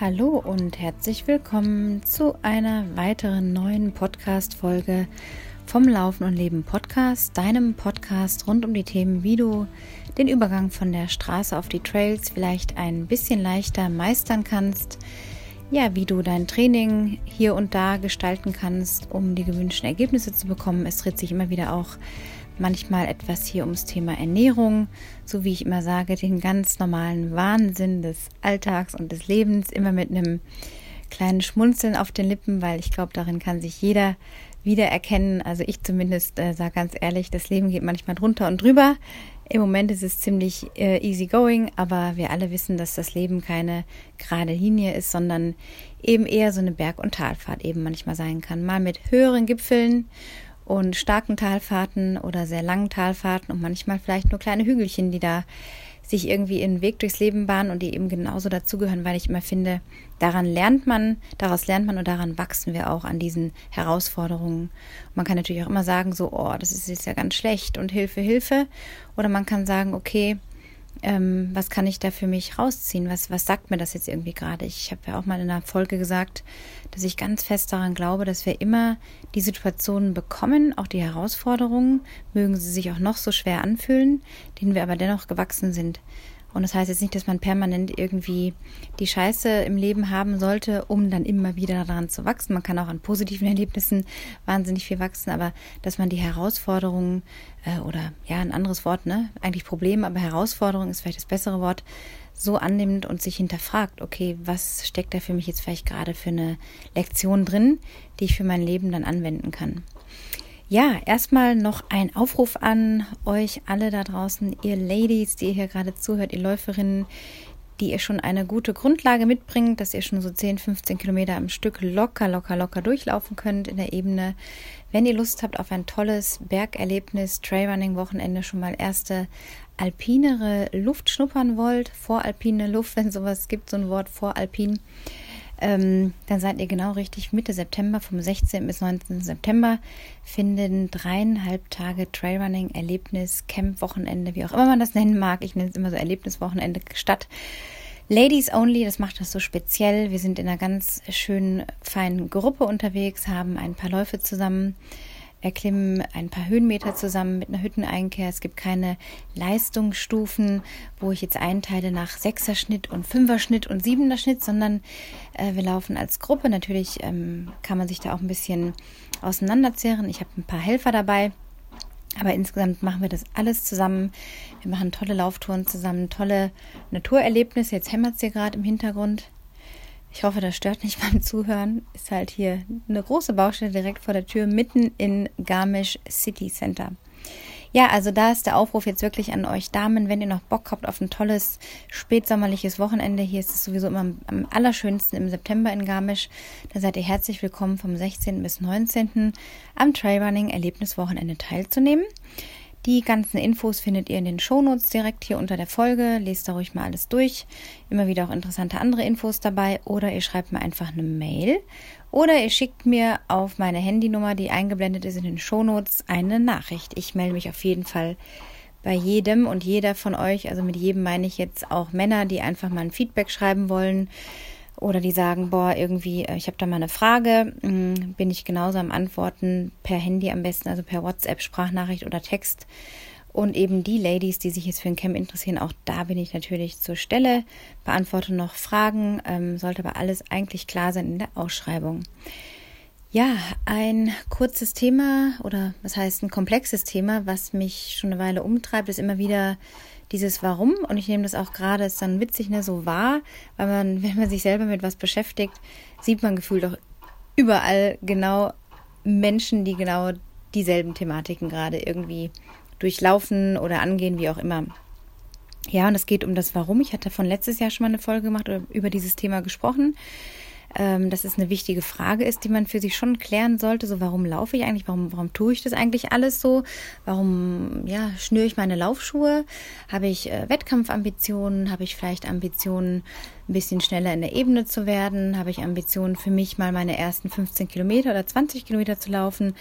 Hallo und herzlich willkommen zu einer weiteren neuen Podcast-Folge vom Laufen und Leben Podcast, deinem Podcast rund um die Themen, wie du den Übergang von der Straße auf die Trails vielleicht ein bisschen leichter meistern kannst, ja, wie du dein Training hier und da gestalten kannst, um die gewünschten Ergebnisse zu bekommen. Es dreht sich immer wieder auch manchmal etwas hier ums Thema Ernährung, so wie ich immer sage, den ganz normalen Wahnsinn des Alltags und des Lebens, immer mit einem kleinen Schmunzeln auf den Lippen, weil ich glaube, darin kann sich jeder wiedererkennen. Also ich zumindest äh, sage ganz ehrlich, das Leben geht manchmal drunter und drüber. Im Moment ist es ziemlich äh, easy going, aber wir alle wissen, dass das Leben keine gerade Linie ist, sondern eben eher so eine Berg- und Talfahrt eben manchmal sein kann. Mal mit höheren Gipfeln und starken Talfahrten oder sehr langen Talfahrten und manchmal vielleicht nur kleine Hügelchen, die da sich irgendwie ihren Weg durchs Leben bahnen und die eben genauso dazugehören, weil ich immer finde, daran lernt man, daraus lernt man und daran wachsen wir auch an diesen Herausforderungen. man kann natürlich auch immer sagen, so, oh, das ist jetzt ja ganz schlecht und Hilfe, Hilfe. Oder man kann sagen, okay, ähm, was kann ich da für mich rausziehen? Was, was sagt mir das jetzt irgendwie gerade? Ich habe ja auch mal in einer Folge gesagt, dass ich ganz fest daran glaube, dass wir immer die Situationen bekommen, auch die Herausforderungen, mögen sie sich auch noch so schwer anfühlen, denen wir aber dennoch gewachsen sind. Und das heißt jetzt nicht, dass man permanent irgendwie die Scheiße im Leben haben sollte, um dann immer wieder daran zu wachsen. Man kann auch an positiven Erlebnissen wahnsinnig viel wachsen, aber dass man die Herausforderungen äh, oder ja, ein anderes Wort, ne? Eigentlich Problem, aber Herausforderung ist vielleicht das bessere Wort, so annimmt und sich hinterfragt, okay, was steckt da für mich jetzt vielleicht gerade für eine Lektion drin, die ich für mein Leben dann anwenden kann. Ja, erstmal noch ein Aufruf an euch alle da draußen, ihr Ladies, die ihr hier gerade zuhört, ihr Läuferinnen, die ihr schon eine gute Grundlage mitbringt, dass ihr schon so 10, 15 Kilometer am Stück locker, locker, locker durchlaufen könnt in der Ebene. Wenn ihr Lust habt auf ein tolles Bergerlebnis, Trailrunning-Wochenende, schon mal erste alpinere Luft schnuppern wollt, voralpine Luft, wenn sowas gibt, so ein Wort voralpin, ähm, dann seid ihr genau richtig. Mitte September, vom 16. bis 19. September, finden dreieinhalb Tage Trailrunning, Erlebnis, Camp, Wochenende, wie auch immer man das nennen mag. Ich nenne es immer so Erlebniswochenende statt. Ladies only, das macht das so speziell. Wir sind in einer ganz schönen, feinen Gruppe unterwegs, haben ein paar Läufe zusammen erklimmen ein paar Höhenmeter zusammen mit einer Hütteneinkehr. Es gibt keine Leistungsstufen, wo ich jetzt einteile nach Sechserschnitt und Fünferschnitt und Siebener-Schnitt, sondern äh, wir laufen als Gruppe. Natürlich ähm, kann man sich da auch ein bisschen auseinanderzehren. Ich habe ein paar Helfer dabei. Aber insgesamt machen wir das alles zusammen. Wir machen tolle Lauftouren zusammen, tolle Naturerlebnisse. Jetzt hämmert es hier gerade im Hintergrund. Ich hoffe, das stört nicht beim Zuhören. Ist halt hier eine große Baustelle direkt vor der Tür, mitten in Garmisch City Center. Ja, also da ist der Aufruf jetzt wirklich an euch Damen, wenn ihr noch Bock habt auf ein tolles spätsommerliches Wochenende. Hier ist es sowieso immer am allerschönsten im September in Garmisch. Da seid ihr herzlich willkommen vom 16. bis 19. am Trailrunning Erlebniswochenende teilzunehmen. Die ganzen Infos findet ihr in den Shownotes direkt hier unter der Folge. Lest da ruhig mal alles durch. Immer wieder auch interessante andere Infos dabei. Oder ihr schreibt mir einfach eine Mail. Oder ihr schickt mir auf meine Handynummer, die eingeblendet ist in den Shownotes, eine Nachricht. Ich melde mich auf jeden Fall bei jedem und jeder von euch. Also mit jedem meine ich jetzt auch Männer, die einfach mal ein Feedback schreiben wollen oder die sagen, boah, irgendwie, äh, ich habe da mal eine Frage, hm, bin ich genauso am Antworten per Handy am besten, also per WhatsApp, Sprachnachricht oder Text. Und eben die Ladies, die sich jetzt für ein Camp interessieren, auch da bin ich natürlich zur Stelle, beantworte noch Fragen, ähm, sollte aber alles eigentlich klar sein in der Ausschreibung. Ja, ein kurzes Thema oder was heißt ein komplexes Thema, was mich schon eine Weile umtreibt, ist immer wieder dieses Warum, und ich nehme das auch gerade, ist dann witzig, ne, so wahr, weil man, wenn man sich selber mit was beschäftigt, sieht man gefühlt auch überall genau Menschen, die genau dieselben Thematiken gerade irgendwie durchlaufen oder angehen, wie auch immer. Ja, und es geht um das Warum. Ich hatte von letztes Jahr schon mal eine Folge gemacht oder über dieses Thema gesprochen ähm, dass es eine wichtige Frage ist, die man für sich schon klären sollte. So, warum laufe ich eigentlich? Warum, warum tue ich das eigentlich alles so? Warum, ja, schnüre ich meine Laufschuhe? Habe ich äh, Wettkampfambitionen? Habe ich vielleicht Ambitionen, ein bisschen schneller in der Ebene zu werden? Habe ich Ambitionen für mich mal meine ersten 15 Kilometer oder 20 Kilometer zu laufen?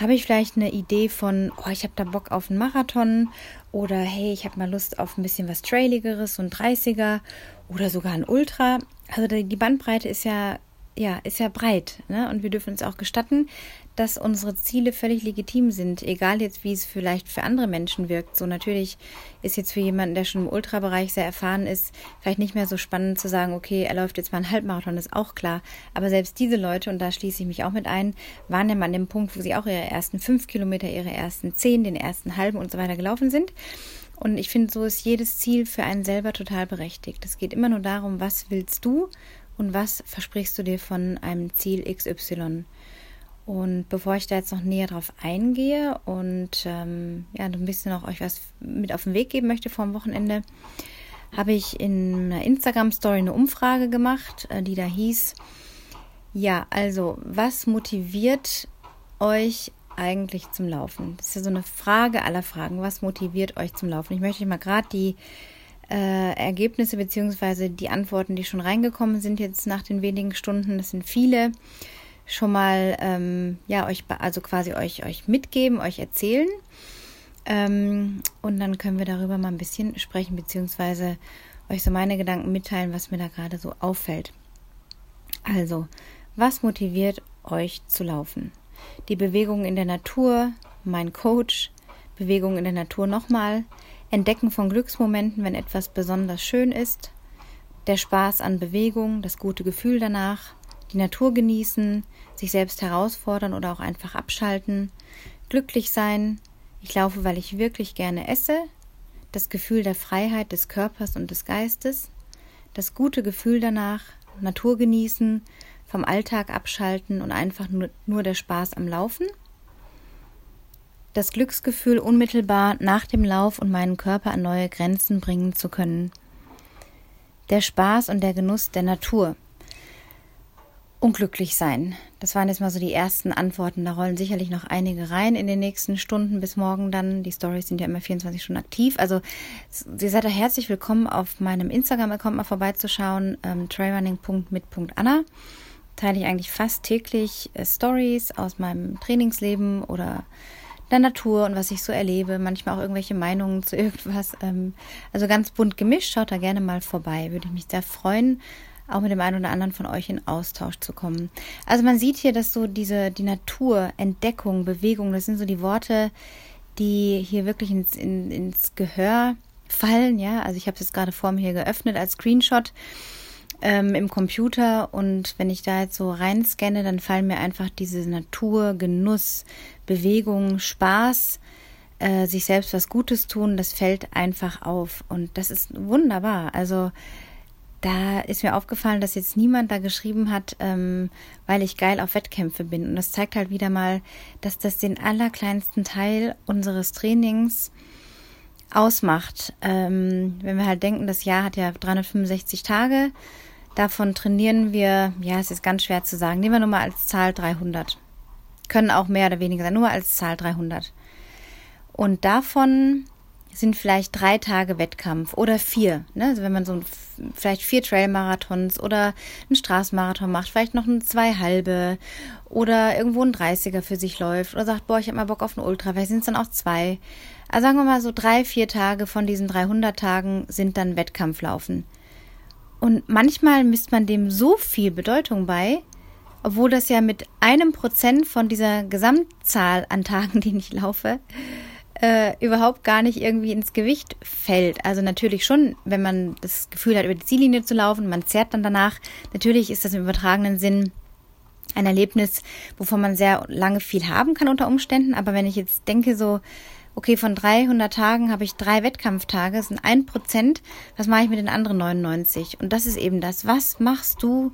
Habe ich vielleicht eine Idee von, oh, ich habe da Bock auf einen Marathon? Oder hey, ich habe mal Lust auf ein bisschen was Trailigeres, so ein 30er oder sogar ein Ultra? Also die Bandbreite ist ja ja, ist ja breit. Ne? Und wir dürfen uns auch gestatten, dass unsere Ziele völlig legitim sind, egal jetzt, wie es vielleicht für andere Menschen wirkt. So natürlich ist jetzt für jemanden, der schon im Ultrabereich sehr erfahren ist, vielleicht nicht mehr so spannend zu sagen, okay, er läuft jetzt mal einen Halbmarathon, ist auch klar. Aber selbst diese Leute, und da schließe ich mich auch mit ein, waren ja mal an dem Punkt, wo sie auch ihre ersten fünf Kilometer, ihre ersten zehn, den ersten halben und so weiter gelaufen sind. Und ich finde, so ist jedes Ziel für einen selber total berechtigt. Es geht immer nur darum, was willst du und was versprichst du dir von einem Ziel XY. Und bevor ich da jetzt noch näher drauf eingehe und ähm, ja, ein bisschen auch euch was mit auf den Weg geben möchte vor dem Wochenende, habe ich in einer Instagram-Story eine Umfrage gemacht, äh, die da hieß, ja, also was motiviert euch eigentlich zum Laufen? Das ist ja so eine Frage aller Fragen. Was motiviert euch zum Laufen? Ich möchte mal gerade die äh, Ergebnisse bzw. die Antworten, die schon reingekommen sind jetzt nach den wenigen Stunden, das sind viele, schon mal ähm, ja euch also quasi euch euch mitgeben, euch erzählen ähm, und dann können wir darüber mal ein bisschen sprechen bzw. euch so meine Gedanken mitteilen, was mir da gerade so auffällt. Also, was motiviert euch zu laufen? Die Bewegung in der Natur, mein Coach, Bewegung in der Natur nochmal, Entdecken von Glücksmomenten, wenn etwas besonders schön ist, der Spaß an Bewegung, das gute Gefühl danach, die Natur genießen, sich selbst herausfordern oder auch einfach abschalten, glücklich sein, ich laufe, weil ich wirklich gerne esse, das Gefühl der Freiheit des Körpers und des Geistes, das gute Gefühl danach, Natur genießen, vom Alltag abschalten und einfach nur, nur der Spaß am Laufen – das Glücksgefühl unmittelbar nach dem Lauf und meinen Körper an neue Grenzen bringen zu können. Der Spaß und der Genuss der Natur. Unglücklich sein. Das waren jetzt mal so die ersten Antworten. Da rollen sicherlich noch einige rein in den nächsten Stunden bis morgen dann. Die Stories sind ja immer 24 Stunden aktiv. Also ihr seid da herzlich willkommen, auf meinem Instagram-Account mal vorbeizuschauen. Ähm, trailrunning.mit.anna teile ich eigentlich fast täglich äh, Stories aus meinem Trainingsleben oder der Natur und was ich so erlebe, manchmal auch irgendwelche Meinungen zu irgendwas. Ähm, also ganz bunt gemischt, schaut da gerne mal vorbei. Würde ich mich sehr freuen, auch mit dem einen oder anderen von euch in Austausch zu kommen. Also man sieht hier, dass so diese, die Natur, Entdeckung, Bewegung, das sind so die Worte, die hier wirklich ins, in, ins Gehör fallen, ja. Also ich habe es jetzt gerade vor mir hier geöffnet als Screenshot ähm, im Computer und wenn ich da jetzt so reinscanne, dann fallen mir einfach diese Natur, Genuss, Bewegung, Spaß, äh, sich selbst was Gutes tun, das fällt einfach auf und das ist wunderbar. Also da ist mir aufgefallen, dass jetzt niemand da geschrieben hat, ähm, weil ich geil auf Wettkämpfe bin. Und das zeigt halt wieder mal, dass das den allerkleinsten Teil unseres Trainings ausmacht. Ähm, wenn wir halt denken, das Jahr hat ja 365 Tage, davon trainieren wir, ja, es ist ganz schwer zu sagen, nehmen wir nur mal als Zahl 300. Können auch mehr oder weniger sein, nur als Zahl 300. Und davon sind vielleicht drei Tage Wettkampf oder vier. Ne? Also wenn man so ein, vielleicht vier Trailmarathons oder einen Straßenmarathon macht, vielleicht noch ein zwei halbe oder irgendwo ein 30er für sich läuft oder sagt, boah, ich habe mal Bock auf einen Ultra, vielleicht sind es dann auch zwei. Also sagen wir mal so drei, vier Tage von diesen 300 Tagen sind dann Wettkampflaufen. Und manchmal misst man dem so viel Bedeutung bei, obwohl das ja mit einem Prozent von dieser Gesamtzahl an Tagen, die ich laufe, äh, überhaupt gar nicht irgendwie ins Gewicht fällt. Also natürlich schon, wenn man das Gefühl hat, über die Ziellinie zu laufen, man zerrt dann danach. Natürlich ist das im übertragenen Sinn ein Erlebnis, wovon man sehr lange viel haben kann unter Umständen. Aber wenn ich jetzt denke, so, okay, von 300 Tagen habe ich drei Wettkampftage, das sind ein Prozent, was mache ich mit den anderen 99? Und das ist eben das. Was machst du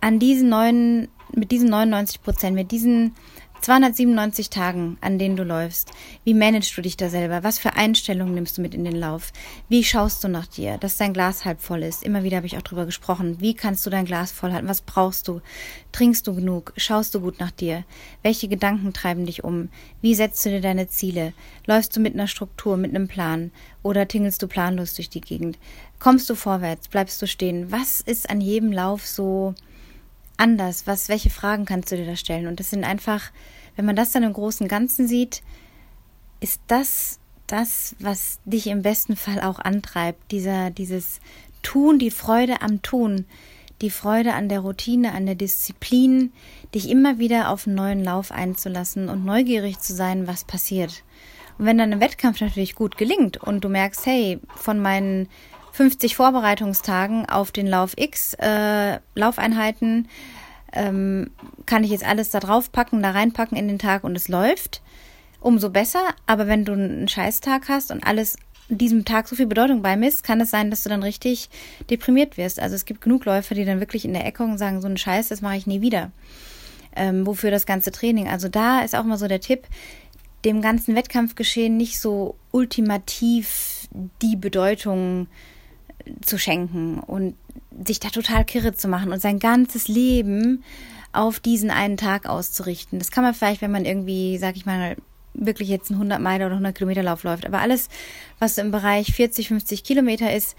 an diesen neuen, mit diesen 99 Prozent, mit diesen 297 Tagen, an denen du läufst. Wie managst du dich da selber? Was für Einstellungen nimmst du mit in den Lauf? Wie schaust du nach dir, dass dein Glas halb voll ist? Immer wieder habe ich auch drüber gesprochen. Wie kannst du dein Glas voll halten? Was brauchst du? Trinkst du genug? Schaust du gut nach dir? Welche Gedanken treiben dich um? Wie setzt du dir deine Ziele? Läufst du mit einer Struktur, mit einem Plan? Oder tingelst du planlos durch die Gegend? Kommst du vorwärts? Bleibst du stehen? Was ist an jedem Lauf so anders? Was, welche Fragen kannst du dir da stellen? Und das sind einfach, wenn man das dann im großen Ganzen sieht, ist das das, was dich im besten Fall auch antreibt. Dieser, dieses Tun, die Freude am Tun, die Freude an der Routine, an der Disziplin, dich immer wieder auf einen neuen Lauf einzulassen und neugierig zu sein, was passiert. Und wenn dann ein Wettkampf natürlich gut gelingt und du merkst, hey, von meinen 50 Vorbereitungstagen auf den Lauf X äh, Laufeinheiten ähm, kann ich jetzt alles da drauf packen, da reinpacken in den Tag und es läuft, umso besser. Aber wenn du einen Scheißtag hast und alles diesem Tag so viel Bedeutung beimisst, kann es sein, dass du dann richtig deprimiert wirst. Also es gibt genug Läufer, die dann wirklich in der Ecke und sagen, so einen Scheiß, das mache ich nie wieder. Ähm, wofür das ganze Training? Also da ist auch mal so der Tipp, dem ganzen Wettkampfgeschehen nicht so ultimativ die Bedeutung zu schenken und sich da total kirre zu machen und sein ganzes Leben auf diesen einen Tag auszurichten. Das kann man vielleicht, wenn man irgendwie, sag ich mal, wirklich jetzt einen 100 Meilen oder 100 Kilometer Lauf läuft. Aber alles, was im Bereich 40, 50 Kilometer ist,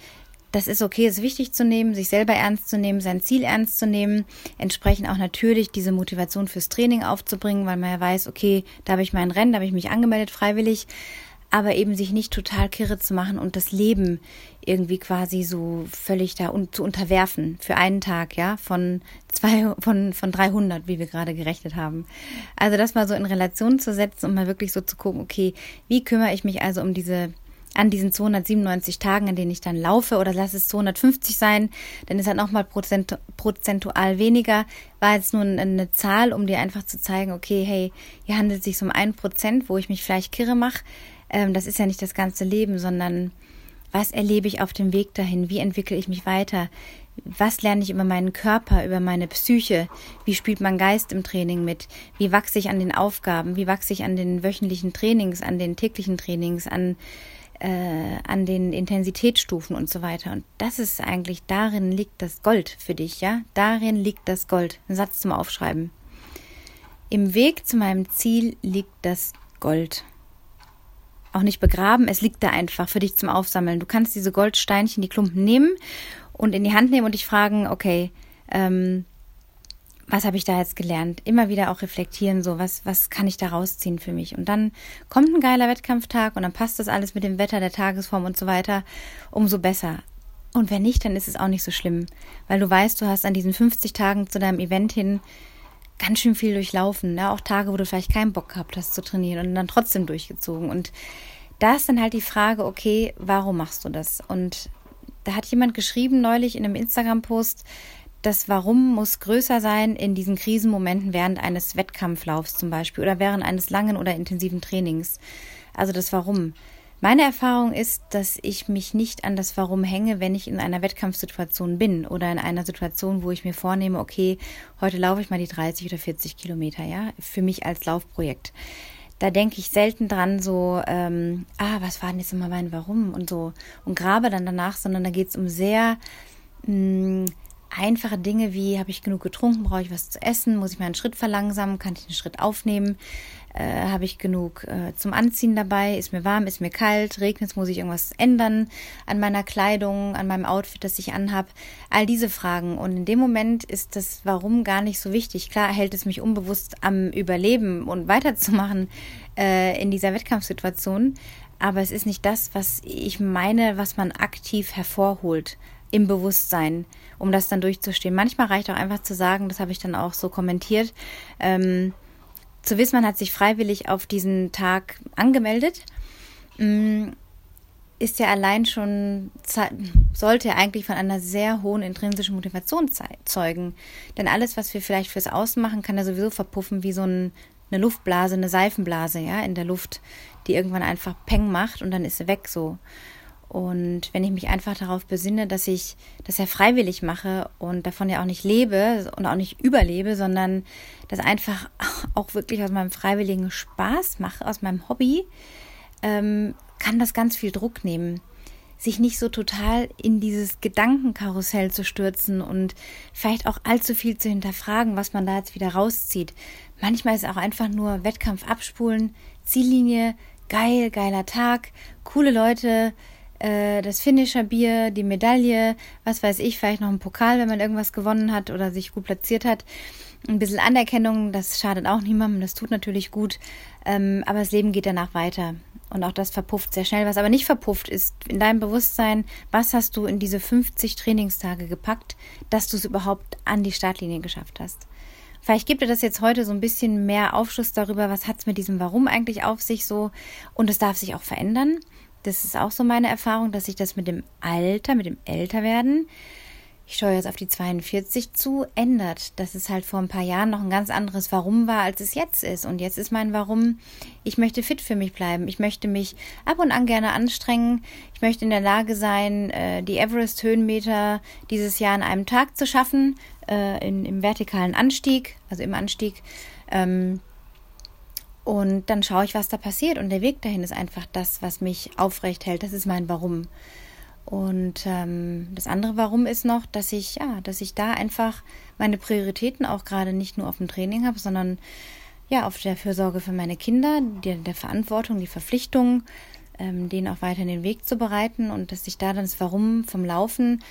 das ist okay, ist wichtig zu nehmen, sich selber ernst zu nehmen, sein Ziel ernst zu nehmen, entsprechend auch natürlich diese Motivation fürs Training aufzubringen, weil man ja weiß, okay, da habe ich mein Rennen, da habe ich mich angemeldet freiwillig, aber eben sich nicht total kirre zu machen und das Leben irgendwie quasi so völlig da un zu unterwerfen für einen Tag, ja, von zwei, von, von 300, wie wir gerade gerechnet haben. Also das mal so in Relation zu setzen und mal wirklich so zu gucken, okay, wie kümmere ich mich also um diese an diesen 297 Tagen, in denen ich dann laufe, oder lass es 250 sein, dann ist halt nochmal prozent, prozentual weniger, war jetzt nur eine Zahl, um dir einfach zu zeigen, okay, hey, hier handelt es sich um ein Prozent, wo ich mich vielleicht kirre mache, ähm, das ist ja nicht das ganze Leben, sondern was erlebe ich auf dem Weg dahin? Wie entwickle ich mich weiter? Was lerne ich über meinen Körper, über meine Psyche? Wie spielt mein Geist im Training mit? Wie wachse ich an den Aufgaben? Wie wachse ich an den wöchentlichen Trainings, an den täglichen Trainings, an, äh, an den Intensitätsstufen und so weiter? Und das ist eigentlich, darin liegt das Gold für dich, ja? Darin liegt das Gold. Ein Satz zum Aufschreiben. Im Weg zu meinem Ziel liegt das Gold auch nicht begraben, es liegt da einfach für dich zum Aufsammeln. Du kannst diese Goldsteinchen, die Klumpen nehmen und in die Hand nehmen und dich fragen, okay, ähm, was habe ich da jetzt gelernt? Immer wieder auch reflektieren, so was, was kann ich da rausziehen für mich? Und dann kommt ein geiler Wettkampftag und dann passt das alles mit dem Wetter, der Tagesform und so weiter, umso besser. Und wenn nicht, dann ist es auch nicht so schlimm, weil du weißt, du hast an diesen 50 Tagen zu deinem Event hin ganz schön viel durchlaufen. Ne? Auch Tage, wo du vielleicht keinen Bock gehabt hast zu trainieren und dann trotzdem durchgezogen. Und da ist dann halt die Frage, okay, warum machst du das? Und da hat jemand geschrieben neulich in einem Instagram-Post, das Warum muss größer sein in diesen Krisenmomenten während eines Wettkampflaufs zum Beispiel oder während eines langen oder intensiven Trainings. Also das Warum. Meine Erfahrung ist, dass ich mich nicht an das Warum hänge, wenn ich in einer Wettkampfsituation bin oder in einer Situation, wo ich mir vornehme, okay, heute laufe ich mal die 30 oder 40 Kilometer, ja, für mich als Laufprojekt. Da denke ich selten dran, so, ähm, ah, was war denn jetzt immer mein Warum und so und grabe dann danach, sondern da geht es um sehr mh, mm, einfache Dinge wie, habe ich genug getrunken, brauche ich was zu essen, muss ich meinen Schritt verlangsamen, kann ich einen Schritt aufnehmen, äh, habe ich genug äh, zum Anziehen dabei, ist mir warm, ist mir kalt, regnet es, muss ich irgendwas ändern an meiner Kleidung, an meinem Outfit, das ich anhab, all diese Fragen. Und in dem Moment ist das Warum gar nicht so wichtig. Klar hält es mich unbewusst am Überleben und weiterzumachen äh, in dieser Wettkampfsituation, aber es ist nicht das, was ich meine, was man aktiv hervorholt im Bewusstsein, um das dann durchzustehen. Manchmal reicht auch einfach zu sagen, das habe ich dann auch so kommentiert, ähm, zu wissen, man hat sich freiwillig auf diesen Tag angemeldet, mm, ist ja allein schon, sollte ja eigentlich von einer sehr hohen intrinsischen Motivation zeugen. Denn alles, was wir vielleicht fürs Außen machen, kann ja sowieso verpuffen wie so ein, eine Luftblase, eine Seifenblase, ja, in der Luft, die irgendwann einfach Peng macht und dann ist sie weg so. Und wenn ich mich einfach darauf besinne, dass ich das ja freiwillig mache und davon ja auch nicht lebe und auch nicht überlebe, sondern das einfach auch wirklich aus meinem freiwilligen Spaß mache, aus meinem Hobby, ähm, kann das ganz viel Druck nehmen. Sich nicht so total in dieses Gedankenkarussell zu stürzen und vielleicht auch allzu viel zu hinterfragen, was man da jetzt wieder rauszieht. Manchmal ist auch einfach nur Wettkampf abspulen, Ziellinie, geil, geiler Tag, coole Leute, äh, das Finisher-Bier, die Medaille, was weiß ich, vielleicht noch ein Pokal, wenn man irgendwas gewonnen hat oder sich gut platziert hat. Ein bisschen Anerkennung, das schadet auch niemandem, das tut natürlich gut, ähm, aber das Leben geht danach weiter. Und auch das verpufft sehr schnell. Was aber nicht verpufft, ist in deinem Bewusstsein, was hast du in diese 50 Trainingstage gepackt, dass du es überhaupt an die Startlinie geschafft hast. Vielleicht gibt dir das jetzt heute so ein bisschen mehr Aufschluss darüber, was hat es mit diesem Warum eigentlich auf sich so. Und es darf sich auch verändern. Das ist auch so meine Erfahrung, dass sich das mit dem Alter, mit dem Älterwerden ich schaue jetzt auf die 42 zu, ändert. Dass es halt vor ein paar Jahren noch ein ganz anderes Warum war, als es jetzt ist. Und jetzt ist mein Warum, ich möchte fit für mich bleiben. Ich möchte mich ab und an gerne anstrengen. Ich möchte in der Lage sein, äh, die Everest-Höhenmeter dieses Jahr in einem Tag zu schaffen, äh, in, im vertikalen Anstieg, also im Anstieg. Ähm, und dann schaue ich, was da passiert. Und der Weg dahin ist einfach das, was mich aufrecht hält. Das ist mein Warum. Und ähm, das andere Warum ist noch, dass ich, ja, dass ich da einfach meine Prioritäten auch gerade nicht nur auf dem Training habe, sondern ja, auf der Fürsorge für meine Kinder, der, der Verantwortung, die Verpflichtung, ähm, denen auch weiter den Weg zu bereiten und dass sich da dann das Warum vom Laufen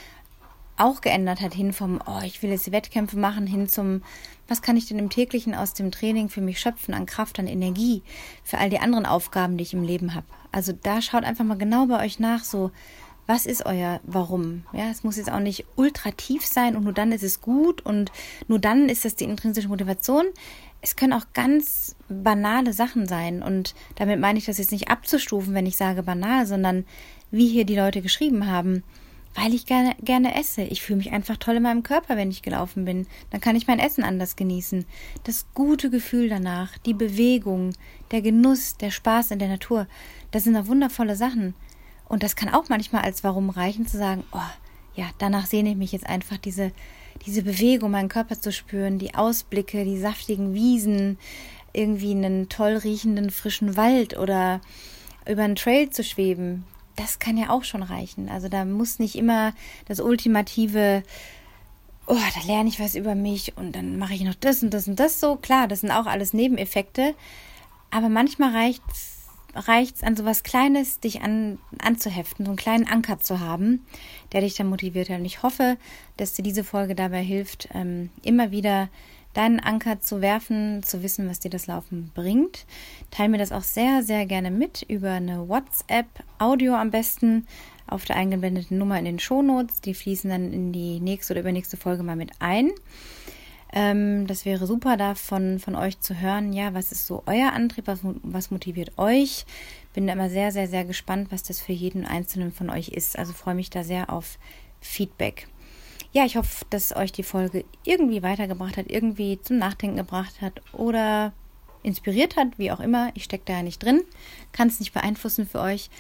auch geändert hat, hin vom, oh, ich will jetzt Wettkämpfe machen, hin zum, was kann ich denn im täglichen aus dem Training für mich schöpfen, an Kraft, an Energie, für all die anderen Aufgaben, die ich im Leben habe. Also da schaut einfach mal genau bei euch nach, so, was ist euer Warum? Ja, es muss jetzt auch nicht ultra tief sein und nur dann ist es gut und nur dann ist das die intrinsische Motivation. Es können auch ganz banale Sachen sein und damit meine ich das jetzt nicht abzustufen, wenn ich sage banal, sondern wie hier die Leute geschrieben haben, weil ich gerne, gerne esse. Ich fühle mich einfach toll in meinem Körper, wenn ich gelaufen bin. Dann kann ich mein Essen anders genießen. Das gute Gefühl danach, die Bewegung, der Genuss, der Spaß in der Natur, das sind doch wundervolle Sachen. Und das kann auch manchmal als Warum reichen, zu sagen, oh, ja, danach sehne ich mich jetzt einfach, diese, diese Bewegung, meinen Körper zu spüren, die Ausblicke, die saftigen Wiesen, irgendwie einen toll riechenden frischen Wald oder über einen Trail zu schweben. Das kann ja auch schon reichen. Also da muss nicht immer das ultimative, oh, da lerne ich was über mich und dann mache ich noch das und das und das so. Klar, das sind auch alles Nebeneffekte. Aber manchmal reicht es an sowas Kleines dich an, anzuheften, so einen kleinen Anker zu haben, der dich dann motiviert hat. Und ich hoffe, dass dir diese Folge dabei hilft, ähm, immer wieder deinen Anker zu werfen, zu wissen, was dir das Laufen bringt. Teil mir das auch sehr, sehr gerne mit über eine WhatsApp-Audio am besten auf der eingeblendeten Nummer in den Shownotes. Die fließen dann in die nächste oder übernächste Folge mal mit ein. Ähm, das wäre super, davon von euch zu hören. Ja, was ist so euer Antrieb? Was, was motiviert euch? Bin da immer sehr, sehr, sehr gespannt, was das für jeden Einzelnen von euch ist. Also freue mich da sehr auf Feedback. Ja, ich hoffe, dass euch die Folge irgendwie weitergebracht hat, irgendwie zum Nachdenken gebracht hat oder inspiriert hat, wie auch immer. Ich stecke da ja nicht drin, kann es nicht beeinflussen für euch.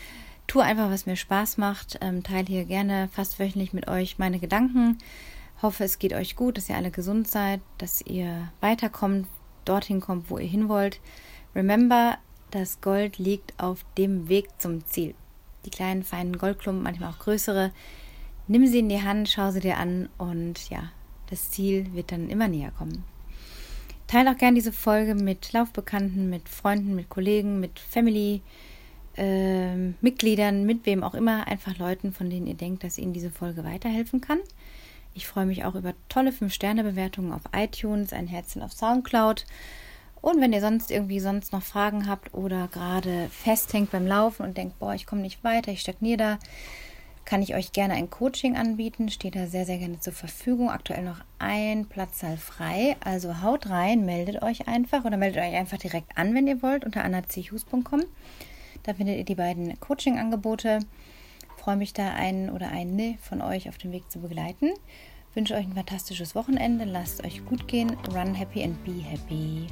Tue einfach, was mir Spaß macht. Ähm, teile hier gerne fast wöchentlich mit euch meine Gedanken Hoffe, es geht euch gut, dass ihr alle gesund seid, dass ihr weiterkommt, dorthin kommt, wo ihr hin wollt. Remember, das Gold liegt auf dem Weg zum Ziel. Die kleinen, feinen Goldklumpen, manchmal auch größere. Nimm sie in die Hand, schau sie dir an und ja, das Ziel wird dann immer näher kommen. Teile auch gerne diese Folge mit Laufbekannten, mit Freunden, mit Kollegen, mit Family, äh, Mitgliedern, mit wem auch immer, einfach Leuten, von denen ihr denkt, dass ihnen diese Folge weiterhelfen kann. Ich freue mich auch über tolle 5-Sterne-Bewertungen auf iTunes, ein Herzchen auf Soundcloud. Und wenn ihr sonst irgendwie sonst noch Fragen habt oder gerade festhängt beim Laufen und denkt, boah, ich komme nicht weiter, ich stagniere da, kann ich euch gerne ein Coaching anbieten. Steht da sehr, sehr gerne zur Verfügung. Aktuell noch ein Platzsaal frei. Also haut rein, meldet euch einfach oder meldet euch einfach direkt an, wenn ihr wollt, unter annachus.com. Da findet ihr die beiden Coaching-Angebote freue mich da einen oder eine von euch auf dem Weg zu begleiten. Wünsche euch ein fantastisches Wochenende. Lasst euch gut gehen. Run happy and be happy.